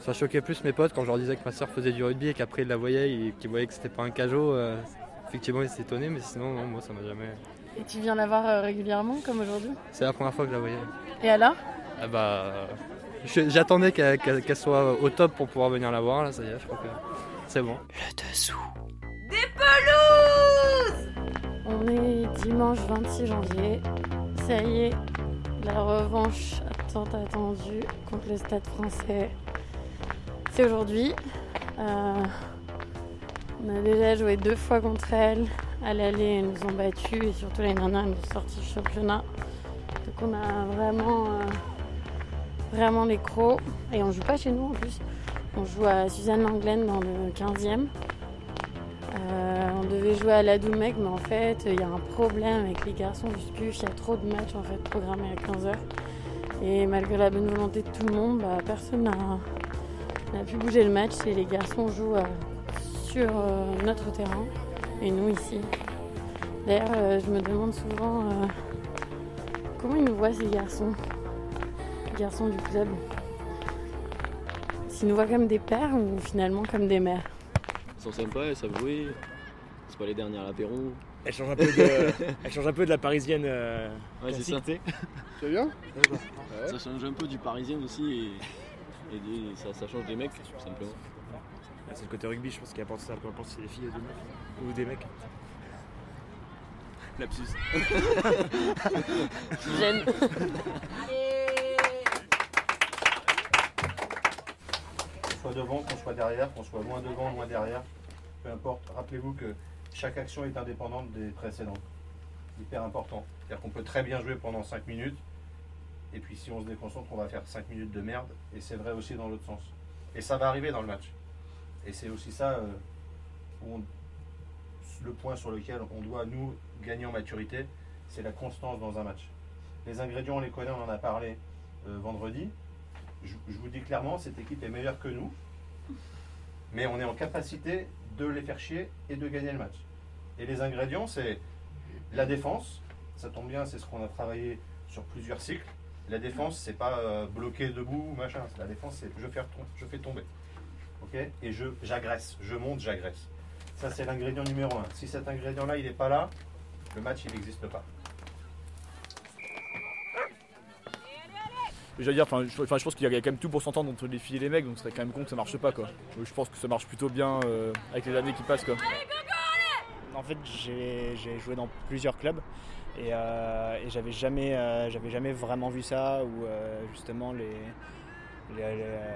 Ça choquait plus mes potes quand je leur disais que ma soeur faisait du rugby et qu'après ils la voyaient et qu'ils voyaient que c'était pas un cajot. euh, effectivement, ils s'étonnaient, mais sinon, non, moi ça m'a jamais. Et tu viens la voir euh, régulièrement comme aujourd'hui? C'est la première fois que je la voyais. Et alors Ah bah. J'attendais qu'elle soit au top pour pouvoir venir la voir, là, ça y est, je crois que c'est bon. Le dessous. On est dimanche 26 janvier. Ça y est, la revanche tant attendue contre le Stade français. Aujourd'hui. Euh, on a déjà joué deux fois contre elle. À l'aller, elles nous ont battus et surtout l'année dernière, elles nous ont sorti du championnat. Donc on a vraiment, euh, vraiment les crocs. Et on joue pas chez nous en plus. On joue à Suzanne Langlaine dans le 15e. Euh, on devait jouer à la Doumec, mais en fait, il y a un problème avec les garçons du SPUF. Il y a trop de matchs en fait programmés à 15h. Et malgré la bonne volonté de tout le monde, bah, personne n'a n'a pu bouger le match et les garçons jouent euh, sur euh, notre terrain et nous ici. D'ailleurs, euh, je me demande souvent euh, comment ils nous voient ces garçons, les garçons du club. S'ils nous voient comme des pères ou finalement comme des mères? Ils sont sympas, elles savent jouer. C'est pas les dernières à l'apéro. Elle change un peu de, elle change un peu de la parisienne euh, Ouais, c'est ça. tu bien? Ça change un peu du parisien aussi et, et des- ça, ça change des mecs, tout simplement. Ah, C'est le côté rugby, je pense, qui apporte ça, peu importe si c'est des filles ou des mecs. Ou des mecs. Lapsus. J'aime. qu'on soit devant, qu'on soit derrière, qu'on soit loin devant, loin derrière, peu importe. Rappelez-vous que chaque action est indépendante des précédentes. Hyper important. C'est-à-dire qu'on peut très bien jouer pendant 5 minutes, et puis si on se déconcentre, on va faire 5 minutes de merde, et c'est vrai aussi dans l'autre sens. Et ça va arriver dans le match. Et c'est aussi ça euh, le point sur lequel on doit, nous, gagner en maturité, c'est la constance dans un match. Les ingrédients, on les connaît, on en a parlé euh, vendredi je vous dis clairement, cette équipe est meilleure que nous, mais on est en capacité de les faire chier et de gagner le match. Et les ingrédients, c'est la défense, ça tombe bien, c'est ce qu'on a travaillé sur plusieurs cycles. La défense, c'est pas euh, bloquer debout, machin. La défense, c'est je, fais tomber. Ok? Et je j'agresse, je monte, j'agresse. Ça, c'est l'ingrédient numéro un. Si cet ingrédient-là, il n'est pas là, le match, il n'existe pas. Je dire, je, pense qu'il y a quand même tout pour s'entendre entre les filles et les mecs, donc ce serait quand même con que ça marche pas quoi. Je pense que ça marche plutôt bien euh, avec les années qui passent quoi. En fait, j'ai joué dans plusieurs clubs et, euh, et j'avais jamais, euh, j'avais jamais vraiment vu ça où euh, justement les, euh,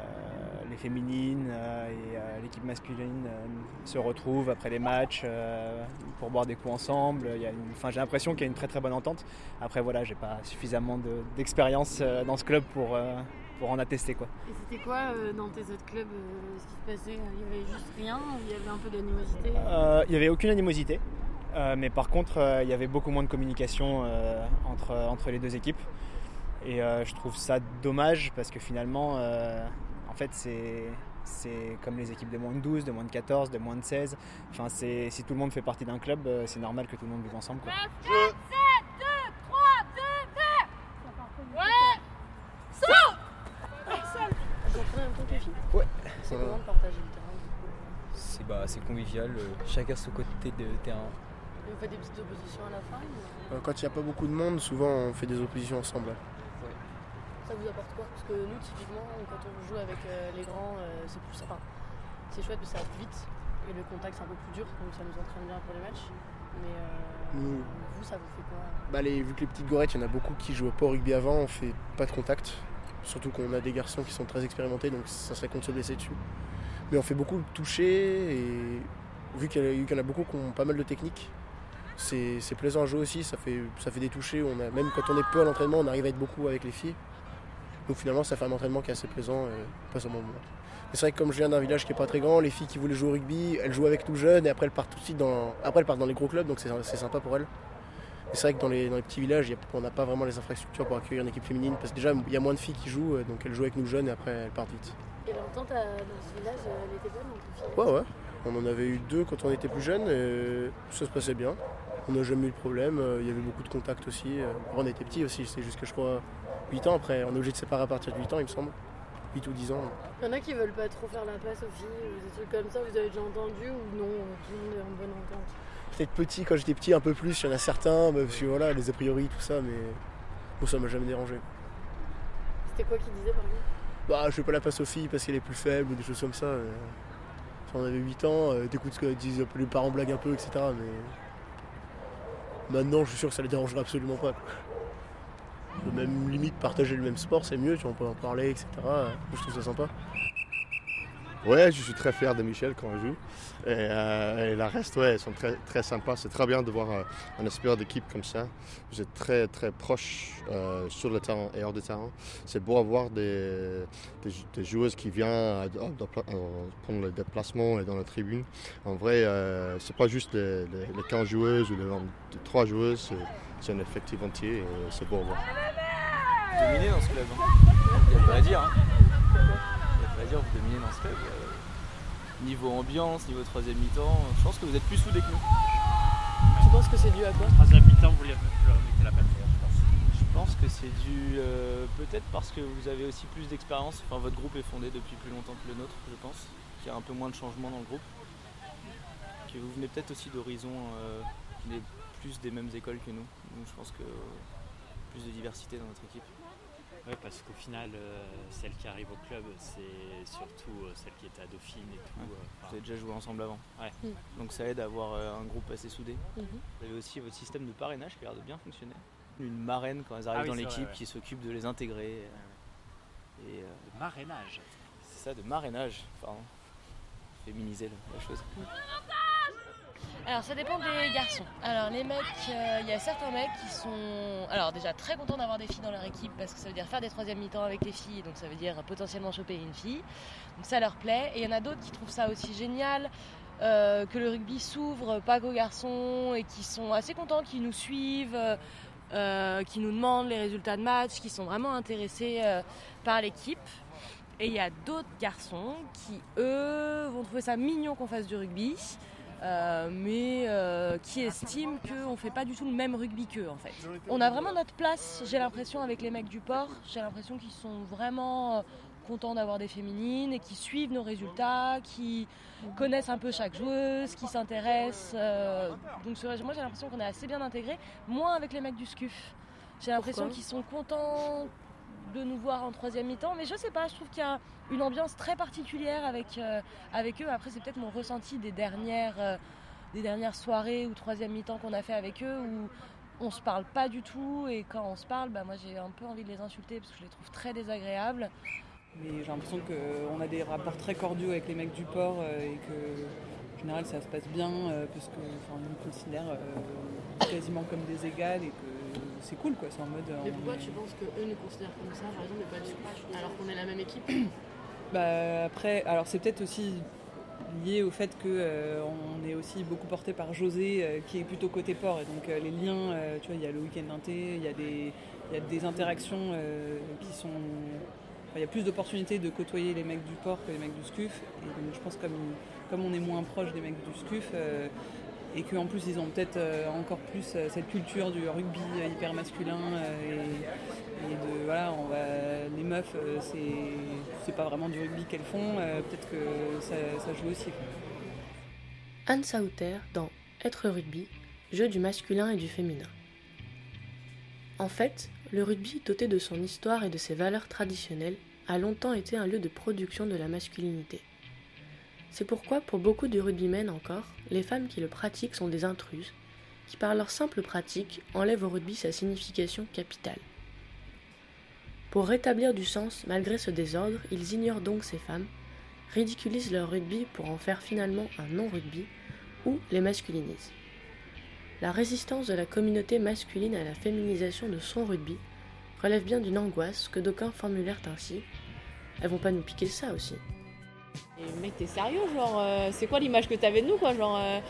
féminines et l'équipe masculine se retrouvent après les matchs pour boire des coups ensemble. J'ai l'impression qu'il y a une très très bonne entente. Après voilà, j'ai pas suffisamment de- d'expérience dans ce club pour, pour en attester quoi. Et c'était quoi euh, dans tes autres clubs euh, ce qui se passait? Il y avait juste rien ou il y avait un peu d'animosité? Euh, Il n'y avait aucune animosité, euh, mais par contre, euh, il y avait beaucoup moins de communication euh, entre, entre les deux équipes. Et euh, je trouve ça dommage parce que finalement, euh, en fait, c'est. C'est comme les équipes de moins de 12, de moins de 14, de moins de 16. Enfin, c'est- si tout le monde fait partie d'un club, c'est normal que tout le monde vive ensemble. quoi. Vous entraînez en même temps que les filles Ouais. C'est Euh, comment de partager le terrain du coup C'est euh, chacun son côté de terrain. Et Vous faites des petites oppositions à la fin ou- Euh, Quand il n'y a pas beaucoup de monde, souvent on fait des oppositions ensemble. Ça vous apporte quoi? Parce que nous, typiquement, quand on joue avec euh, les grands, euh, c'est plus enfin, c'est chouette, mais ça va plus vite. Et le contact, c'est un peu plus dur, donc ça nous entraîne bien pour les matchs. Mais euh, Nous- vous, ça vous fait quoi? Bah, les, vu que les petites gorettes, il y en a beaucoup qui jouent pas au rugby avant, on fait pas de contact. Surtout qu'on a des garçons qui sont très expérimentés, donc ça serait con de se blesser dessus. Mais on fait beaucoup de toucher et vu qu'il y, en a beaucoup qui ont pas mal de techniques, c'est c'est plaisant à jouer aussi. Ça fait, ça fait des touchés. On a, même quand on est peu à l'entraînement, on arrive à être beaucoup avec les filles. Donc finalement, ça fait un entraînement qui est assez plaisant, et pas seulement moi. Mais c'est vrai que comme je viens d'un village qui est pas très grand, les filles qui voulaient jouer au rugby, elles jouent avec tout jeunes et après elles partent tout de suite dans, après elles partent dans les gros clubs, donc c'est c'est sympa pour elles. C'est vrai que dans les, dans les petits villages, il y a- on n'a pas vraiment les infrastructures pour accueillir une équipe féminine parce que déjà il y a moins de filles qui jouent, euh, donc elles jouent avec nous jeunes et après elles partent vite. Et l'entente à- dans ce village, euh, elle était bonne Ouais, ouais. On en avait eu deux quand on était plus jeunes et ça se passait bien. On n'a jamais eu de problème. euh, Il y avait beaucoup de contacts aussi. euh, On était petits aussi, c'est juste que je crois 8 ans après. On est obligé de séparer à partir de 8 ans, il me semble. 8 ou 10 ans. Il y en a qui veulent pas trop faire la passe aux filles ou des trucs comme ça, vous avez déjà entendu ou non Tout le monde est en bonne entente? Peut-être petit, quand j'étais petit, un peu plus, il y en a certains, parce que voilà, les a priori, tout ça, mais bon, ça m'a jamais dérangé. C'était quoi qui disait par exemple Bah, je fais pas la passe aux filles parce qu'elle est plus faible ou des choses comme ça. euh. On avait 8 ans, euh, t'écoutes ce que disent les parents blaguent un peu, etc. Mais maintenant, je suis sûr que ça les dérangerait absolument pas. Même limite, partager le même sport, c'est mieux, tu vois, on peut en parler, etc. Je trouve ça sympa. Ouais, je suis très fier de Michel quand on joue. Et, euh, et la reste, ouais, ils sont très, très sympas. C'est très bien de voir euh, un esprit d'équipe comme ça. Vous êtes très, très proches euh, sur le terrain et hors du terrain. C'est beau avoir des, des, joueuses qui viennent prendre le déplacement et dans la tribune. En vrai, c'est pas juste les, les, les 15 joueuses ou les 23 joueuses, c'est- un effectif entier et c'est beau à voir. dominez dans ce club. Il n'y a pas à dire. hein. Il n'y a pas à dire, vous dominez dans ce club. Euh, Niveau ambiance, niveau troisième mi-temps, je pense que vous êtes plus soudés que nous. Tu penses que c'est dû à quoi? Troisième mi-temps, vous mettez la peine, je pense. Je pense que c'est dû euh, peut-être parce que vous avez aussi plus d'expérience. Enfin, votre groupe est fondé depuis plus longtemps que le nôtre, je pense. Qu'il y a un peu moins de changements dans le groupe. Que vous venez peut-être aussi d'horizons euh, qui plus des mêmes écoles que nous. Donc je pense que plus de diversité dans notre équipe. Ouais, parce qu'au final, euh, celle qui arrive au club, c'est surtout euh, celle qui était à Dauphine et tout. Ouais. euh, Vous avez déjà joué ensemble avant. Ouais. Mm. Donc ça aide à avoir euh, un groupe assez soudé. Mhm. Vous avez aussi votre système de parrainage qui a l'air de bien fonctionner. Une marraine quand elles Ah arrivent oui, dans l'équipe ouais. qui s'occupe de les intégrer. euh, Et, euh, le marrainage. c'est ça, de marrainage. Pardon. Féminiser la- la chose. Alors ça dépend des garçons. Alors les mecs, euh, il y a certains mecs qui sont alors déjà très contents d'avoir des filles dans leur équipe parce que ça veut dire faire des troisième mi-temps avec les filles, donc ça veut dire potentiellement choper une fille. Donc ça leur plaît. Et il y en a d'autres qui trouvent ça aussi génial. euh, que le rugby s'ouvre pas qu'aux garçons et qui sont assez contents, qui nous suivent, euh, qui nous demandent les résultats de match, qui sont vraiment intéressés par l'équipe. Et il y a d'autres garçons qui, eux, vont trouver ça mignon qu'on fasse du rugby, euh, mais euh, qui estiment qu'on ne fait pas du tout le même rugby qu'eux, en fait. On a vraiment notre place, j'ai l'impression, avec les mecs du port. J'ai l'impression qu'ils sont vraiment euh, contents d'avoir des féminines et qui suivent nos résultats, qui connaissent un peu chaque joueuse, qui s'intéressent. euh, donc moi, j'ai l'impression qu'on est assez bien intégrés, moins avec les mecs du SCUF. J'ai l'impression qu'ils sont contents de nous voir en troisième mi-temps, mais je sais pas, je trouve qu'il y a une ambiance très particulière avec, euh, avec eux. Après, c'est peut-être mon ressenti des dernières, euh, des dernières soirées ou troisième mi-temps qu'on a fait avec eux où on se parle pas du tout et quand on se parle, bah, moi j'ai un peu envie de les insulter parce que je les trouve très désagréables. Mais j'ai l'impression qu'on a des rapports très cordiaux avec les mecs du port euh, et que en général ça se passe bien euh, parce que enfin, ils nous considèrent euh, quasiment comme des égales et que c'est cool quoi. C'est en mode. euh, Mais pourquoi tu penses qu'eux nous considèrent comme ça, par exemple, et pas du alors qu'on est la même équipe Bah, après, alors c'est peut-être aussi lié au fait que euh, on est aussi beaucoup porté par José euh, qui est plutôt côté port et donc euh, les liens, tu vois, il y a le week-end d'inté, il y a des, il y a des interactions qui sont, enfin, il y a plus d'opportunités de côtoyer les mecs du port que les mecs du SCUF et donc je pense comme comme on est moins proche des mecs du SCUF et qu'en plus ils ont peut-être euh, encore plus euh, cette culture du rugby euh, hyper masculin et, de voilà on va les meufs c'est pas vraiment du rugby qu'elles font peut-être que ça, ça joue aussi. Anne Sauter dans Être rugby, jeu du masculin et du féminin. En fait, le rugby, doté de son histoire et de ses valeurs traditionnelles, a longtemps été un lieu de production de la masculinité. C'est pourquoi, pour beaucoup de rugbymen encore, les femmes qui le pratiquent sont des intruses, qui par leur simple pratique enlèvent au rugby sa signification capitale. Pour rétablir du sens malgré ce désordre, ils ignorent donc ces femmes, ridiculisent leur rugby pour en faire finalement un non-rugby, ou les masculinisent. La résistance de la communauté masculine à la féminisation de son rugby relève bien d'une angoisse que d'aucuns formulèrent ainsi. Elles vont pas nous piquer ça aussi. Mec, t'es sérieux Genre, euh, c'est quoi l'image que t'avais de nous quoi Genre, euh,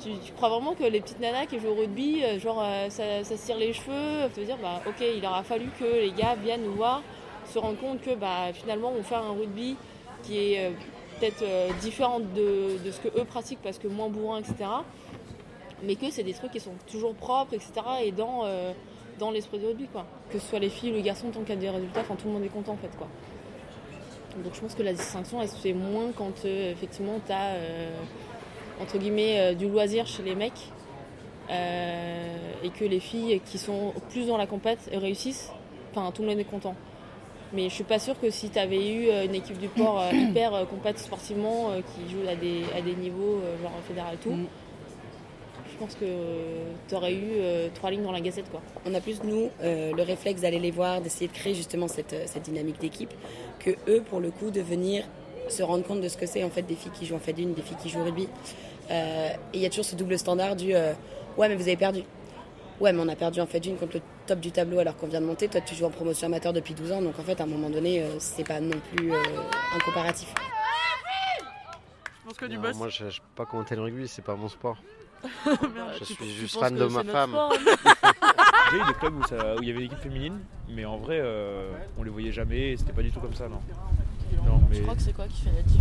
tu, crois vraiment que les petites nanas qui jouent au rugby, euh, genre, ça, ça tire les cheveux Te dire, bah, ok, il aura fallu que les gars viennent nous voir, se rendre compte que, bah, finalement, on fait un rugby qui est peut-être différent de, ce que eux pratiquent parce que moins bourrin, etc. Mais que c'est des trucs qui sont toujours propres, etc. Et dans, dans l'esprit du rugby, quoi. Que ce soit les filles ou les garçons, tant qu'il y a des résultats, enfin, tout le monde est content, en fait, quoi. Donc je pense que la distinction, elle se fait moins quand euh, effectivement tu as, entre guillemets, euh, du loisir chez les mecs. euh, et que les filles qui sont plus dans la compète réussissent, enfin tout le monde est content. Mais je suis pas sûre que si tu avais eu euh, une équipe du port euh, hyper euh, compète sportivement, euh, qui joue à des, à des niveaux euh, genre fédéral et tout, je pense que tu aurais eu euh, trois lignes dans la gazette. Quoi. On a plus, nous, euh, le réflexe d'aller les voir, d'essayer de créer justement cette, euh, cette dynamique d'équipe, que eux, pour le coup, de venir se rendre compte de ce que c'est en fait des filles qui jouent en fait d'une, des filles qui jouent au rugby. Euh, et il y a toujours ce double standard du euh, ouais, mais vous avez perdu. Ouais, mais on a perdu en fait d'une contre le top du tableau alors qu'on vient de monter. Toi, tu joues en promotion amateur depuis 12 ans, donc en fait, à un moment donné, euh, c'est pas non plus euh, un comparatif. Non, moi, je ne peux pas commenter le rugby, c'est pas mon sport. Merde, je suis juste fan de ma femme. J'ai eu des clubs où ça- où il y avait l'équipe féminine, mais en vrai, euh, on les voyait jamais, et c'était pas du tout comme ça, non. Non, mais... Je crois que c'est quoi qui fait la diff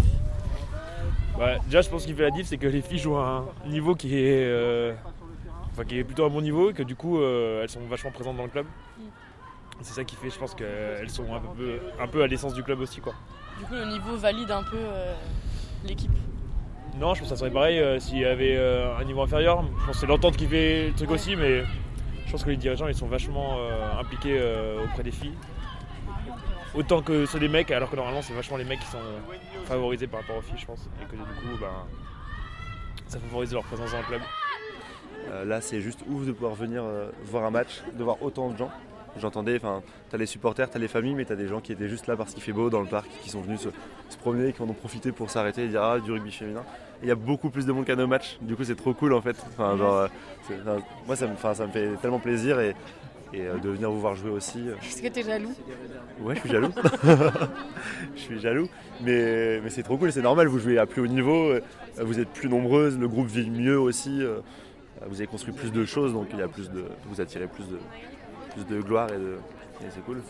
Bah, déjà, je pense qu'il fait la diff, c'est que les filles jouent à un niveau qui est, euh, enfin, qui est plutôt à bon niveau et que du coup, euh, elles sont vachement présentes dans le club. C'est ça qui fait, je pense qu'elles sont un peu, un peu à l'essence du club aussi, quoi. Du coup, le niveau valide un peu euh, l'équipe. Non, je pense que ça serait pareil euh, s'il y avait euh, un niveau inférieur. Je pense que c'est l'entente qui fait le truc aussi, mais je pense que les dirigeants ils sont vachement euh, impliqués auprès des filles. Autant que ceux des mecs, alors que normalement c'est vachement les mecs qui sont favorisés par rapport aux filles, je pense. Et que du coup, ben, ça favorise leur présence dans le club. Là, c'est juste ouf de pouvoir venir voir un match, de voir autant de gens. J'entendais, enfin, t'as les supporters, t'as les familles, mais t'as des gens qui étaient juste là parce qu'il fait beau dans le parc, qui sont venus se, se promener, qui en ont profité pour s'arrêter et dire ah du rugby féminin. Il y a beaucoup plus de monde qu'à nos matchs. Du coup, c'est trop cool en fait. Enfin, genre, euh, enfin, moi, ça me, enfin, ça me fait tellement plaisir et, et, euh, de venir vous voir jouer aussi. euh, Est-ce que t'es jaloux Ouais, je suis jaloux. je suis jaloux. Mais, mais c'est trop cool, c'est normal, vous jouez à plus haut niveau, euh, vous êtes plus nombreuses, le groupe vit mieux aussi. euh, Vous avez construit plus de choses, donc il y a plus de, vous attirez plus de, plus de gloire et, de, et c'est cool.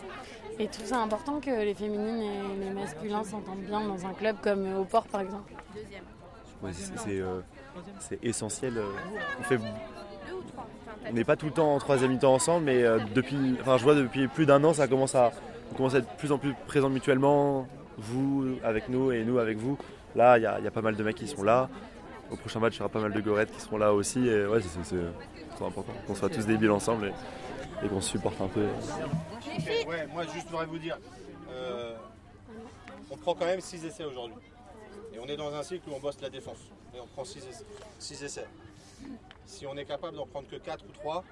Et trouves ça important que les féminines et les masculins s'entendent bien dans un club comme au port par exemple Ouais, c'est, c'est, euh, c'est essentiel. euh, On fait on n'est pas tout le temps en troisième mi-temps ensemble, mais euh, depuis, enfin, je vois depuis plus d'un an, ça commence à, on commence à être de plus en plus présents mutuellement, vous avec nous et nous avec vous. Là, il y, a il y a pas mal de mecs qui sont là. Au prochain match, il y aura pas mal de gorettes qui seront là aussi. Et ouais, c'est, c'est- c'est trop important qu'on soit tous débiles ensemble et, et qu'on supporte un peu. Ouais, moi juste voudrais vous dire, euh, on prend quand même 6 essais aujourd'hui. Et on est dans un cycle où on bosse la défense. Et on prend 6 essais. Essais. Si on est capable d'en prendre que 4 ou 3,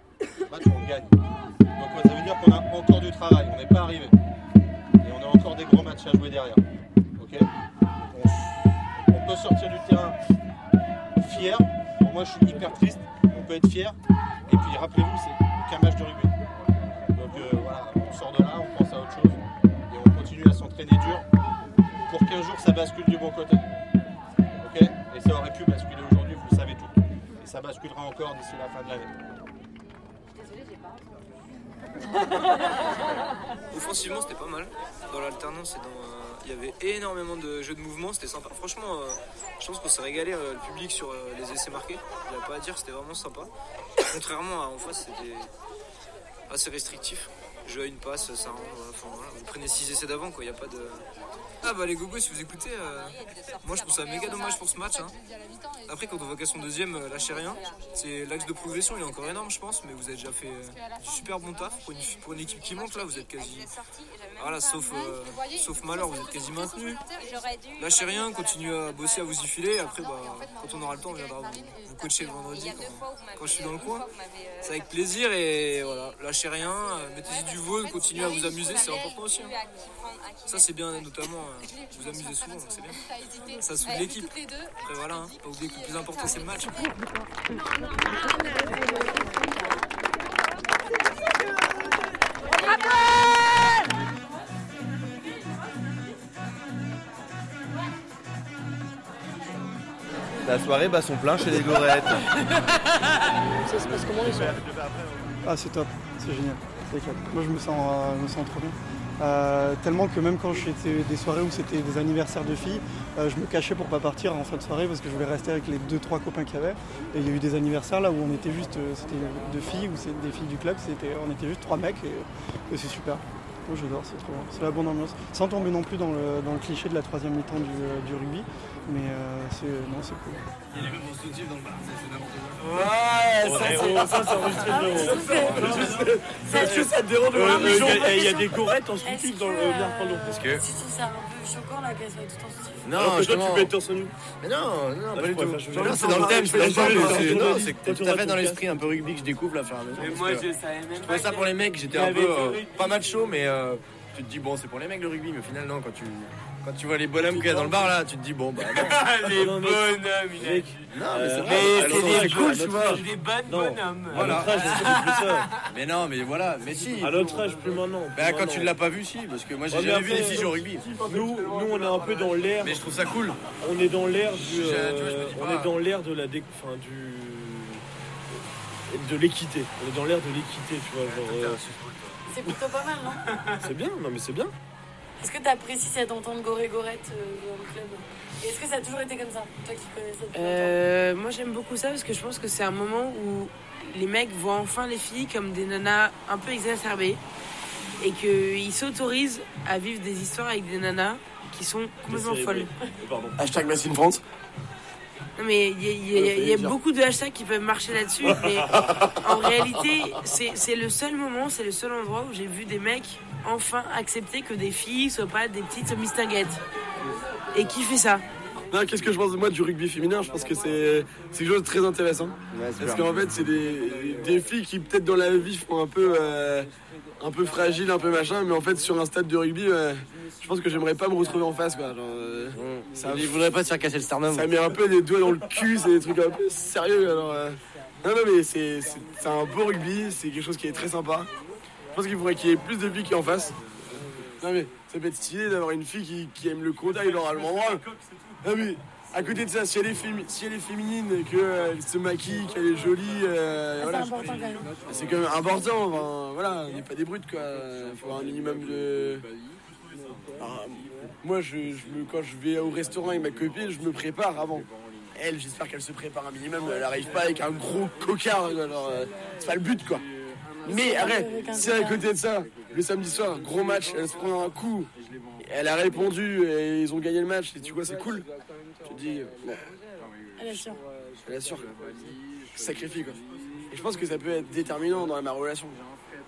match on gagne. Donc ça veut dire qu'on a encore du travail, on n'est pas arrivé. Et on a encore des gros matchs à jouer derrière. On, peut sortir du terrain fier. Moi je suis hyper triste, on peut être fier. Et puis rappelez-vous, c'est qu'un match de rugby. Qu'un jour ça bascule du bon côté. Ok Et ça aurait pu basculer aujourd'hui, vous le savez tout. Et ça basculera encore d'ici la fin de l'année. Offensivement, c'était pas mal. Dans l'alternance, euh, il y avait énormément de jeux de mouvement, c'était sympa. Franchement, euh, je pense qu'on s'est régalé euh, le public sur les essais marqués. Il n'y a pas à dire, c'était vraiment sympa. Contrairement à en face, c'était assez restrictif. Jeu à une passe, ça rend. voilà, vous prenez 6 essais d'avant, quoi. Il n'y a pas de. Ah bah les gogos, si vous écoutez, euh, moi je trouve ça méga dommage pour ce match. hein. Après, quand on voit qu'à son deuxième, euh, lâchez rien. C'est l'axe de progression, il est encore énorme, je pense, mais vous avez déjà fait euh, super bon taf pour une, pour une équipe qui monte là. Vous êtes quasi, voilà, sauf sauf malheur, vous êtes quasi maintenu. Lâchez rien, continuez à bosser, à vous y filer. Après, bah, quand on aura le temps, on viendra vous, vous coacher le vendredi quand, je suis dans le coin. C'est avec plaisir et voilà, lâchez rien, mettez-y du vol, continuez à vous amuser, c'est important aussi. hein. Ça c'est bien, notamment, vous amusez souvent, c'est bien. Ça soude l'équipe. Après voilà, hein, pas oublier que le plus important c'est le match. La soirée bat son plein chez les gorettes. Ça se passe comment les soirs Ah c'est top, c'est génial, c'est. Moi je me sens, euh, je me sens trop bien. Euh, tellement que même quand j'étais des soirées où c'était des anniversaires de filles, euh, je me cachais pour pas partir en fin de soirée parce que je voulais rester avec les deux trois copains qu'il y avait. Et il y a eu des anniversaires là où on était juste, euh, c'était deux filles ou des filles du club, c'était, on était juste trois mecs et c'est super. Moi j'adore, c'est trop bien. C'est la bonne ambiance. Sans tomber non plus dans le, dans le cliché de la troisième mi-temps du, euh, du rugby. Mais euh, c'est, non, c'est cool. Il y a les mecs vont se dans le bar, c'est n'importe quoi. Ouais, ça, c'est- ça, c'est enregistré de Ça, Est-ce que ça te dérange de voir les gens Il y a- des gorettes en soutif dans le bière pardon. Parce que. Choquant là qu'elle soit tout en soutif Non, Alors que toi, justement. tu peux être torse nu. Mais non, non, Là, pas du tout. Non, c'est dans le thème, c'est dans le thème. c'est- Non, que t'es tout à fait dans l'esprit un peu rugby que je découvre là, faire Mais moi, je savais même Je trouvais ça pour les mecs, j'étais un peu euh, pas macho, mais euh, tu te dis bon, c'est pour les mecs le rugby, mais au final, non, quand tu. Quand tu vois les bonhommes qu'il y a dans le bar là, tu te dis bon bah non. les bonhommes, il a dit. Non mais c'est Euh, mais c'est des c'est cool tu vois. Des bonnes bonhommes. Voilà. À notre âge, c'est plus ça. Mais non mais voilà, mais si. À notre âge, plus maintenant. Bah quand tu l'as pas vu si, parce que moi j'ai jamais vu des filles au rugby. Nous, nous, on est un peu dans l'air. Mais je trouve ça cool. On est dans l'air du. Euh, on est dans l'air de la du de l'équité. On est dans l'air de l'équité, tu vois. Genre, euh, C'est plutôt pas mal, non? C'est bien, non mais c'est bien. Est-ce que tu apprécies cette entente goré-gorette euh, dans le club Est-ce que ça a toujours été comme ça Toi qui connais ça depuis Euh, moi j'aime beaucoup ça parce que je pense que c'est un moment où les mecs voient enfin les filles comme des nanas un peu exacerbées et qu'ils s'autorisent à vivre des histoires avec des nanas qui sont complètement folles. Pardon. Hashtag in France. Non, mais il y y a- il y a beaucoup de hashtags qui peuvent marcher là-dessus, mais en réalité, c'est c'est le seul moment, c'est le seul endroit où j'ai vu des mecs enfin accepter que des filles soient pas des petites mistinguettes. Et qui fait ça? Non, qu'est-ce que je pense moi du rugby féminin? Je pense que c'est c'est quelque chose de très intéressant. Parce qu'en fait, c'est des, des filles qui peut-être dans la vie font un peu euh, un peu fragile, un peu machin, mais en fait sur un stade de rugby, euh, je pense que j'aimerais pas me retrouver en face quoi. Genre, euh, ça, Il voudrait pas se faire casser le sternum. ça met un peu des doigts dans le cul, c'est des trucs un peu sérieux. Alors, euh, non, non, mais c'est un beau rugby, c'est quelque chose qui est très sympa. Je pense qu'il faudrait qu'il y ait plus de filles qui en fassent. Non, mais ça peut être stylé d'avoir une fille qui, qui aime le contact dans le droit. Non, mais à côté de ça, si elle est, fémi- si elle est féminine, qu'elle se maquille, qu'elle est jolie, euh, C'est important quand même. c'est quand même important. Enfin, voilà, on n'est pas des brutes quoi. Il faut avoir un minimum de. Alors, moi, je, quand je vais au restaurant avec ma copine, je me prépare avant. Elle, j'espère qu'elle se prépare un minimum. Elle arrive pas avec un gros cocard. alors, euh, c'est pas le but quoi. Mais arrête, si à côté de ça, le samedi soir, gros match, elle se prend un coup, elle a répondu et ils ont gagné le match, et tu vois, c'est cool. Tu te dis, bon, Elle assure. elle assure. Sacrifie quoi. Et je pense que ça peut être déterminant dans ma relation.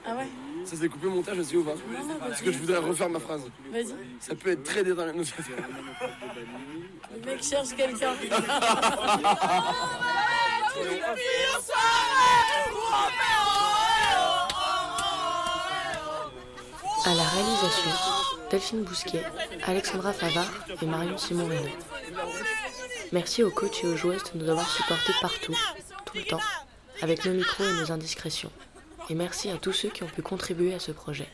Ah ouais Ça s'est coupé au montage aussi ou pas non, Parce que je voudrais refaire ma phrase. Vas-y. Ça peut être très déterminant. Le mec cherche quelqu'un. À la réalisation, Delphine Bousquet, Alexandra Favard et Marion Simon. Merci aux coachs et aux joueuses de nous avoir supportés partout, tout le temps, avec nos micros et nos indiscrétions. Et merci à tous ceux qui ont pu contribuer à ce projet.